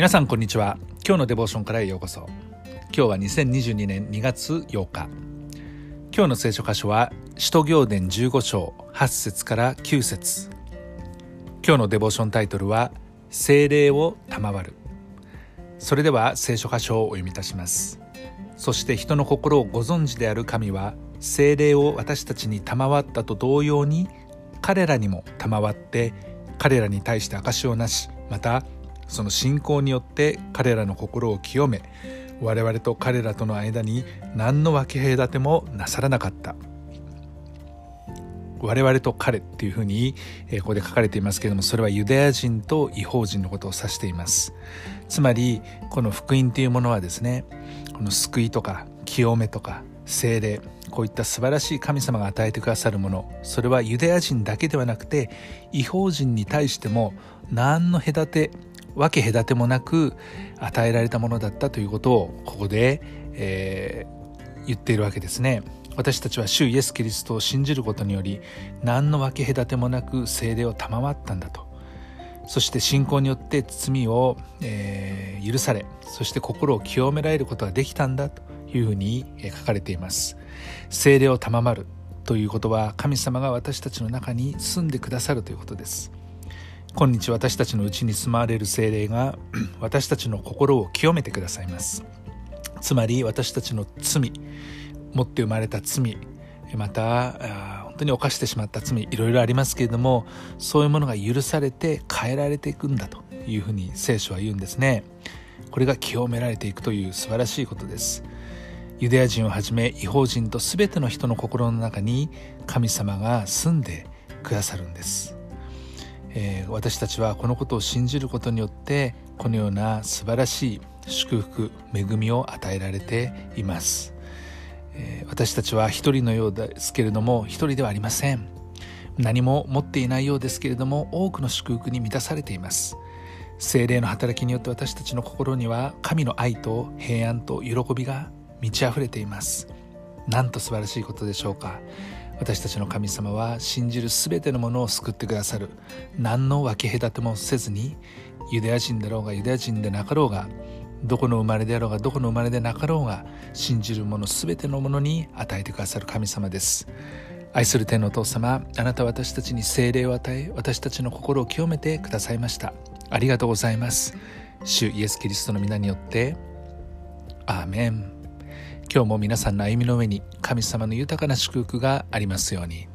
皆さんこんにちは。今日のデボーションからへようこそ。今日は2022年2月8日。今日の聖書箇所は使徒行伝15章8節から9節。今日のデボーションタイトルは精霊を賜る。それでは聖書箇所をお読みいたします。そして人の心をご存知である神は精霊を私たちに賜ったと同様に彼らにも賜って彼らに対して証をなしまたその信仰によって彼らの心を清め我々と彼らとの間に何の分け隔てもなさらなかった。我々と彼っていうふうに、えここで書かれていますけれどもそれはユダヤ人と違法人のことを指しています。つまりこの福音というものはですねこの救いとか清めとか精霊こういった素晴らしい神様が与えてくださるものそれはユダヤ人だけではなくて違法人に対しても何の隔て分け隔てもなく与えられたものだったということをここで、えー、言っているわけですね。私たちは主イエス・キリストを信じることにより何の分け隔てもなく聖霊を賜ったんだと。そして信仰によって罪を、えー、許されそして心を清められることができたんだというふうに書かれています。聖霊を賜るということは神様が私たちの中に住んでくださるということです。今日私たちのうちに住まわれる精霊が 私たちの心を清めてくださいます。つまり私たちの罪持って生まれた罪また本当に犯してしまった罪いろいろありますけれどもそういうものが許されて変えられていくんだというふうに聖書は言うんですね。これが清められていくという素晴らしいことです。ユダヤ人をはじめ違法人と全ての人の心の中に神様が住んでくださるんです。えー、私たちはこのことを信じることによってこのような素晴らしい祝福恵みを与えられています、えー、私たちは一人のようですけれども一人ではありません。何も持っていないようですけれども多くの祝福に満たされています。精霊の働きによって私たちの心には神の愛と平安と喜びが満ち溢れています。なんと素晴らしいことでしょうか。私たちの神様は信じる全てのものを救ってくださる。何の分け隔てもせずにユダヤ人だろうがユダヤ人でなかろうがどこの生まれであろうがどこの生まれでなかろうが信じるもの全てのものに与えてくださる神様です。愛する天のお父様あなたは私たちに精霊を与え私たちの心を清めてくださいました。ありがとうございます。主イエス・キリストの皆によってアーメン。今日も皆さんの歩みの上に神様の豊かな祝福がありますように。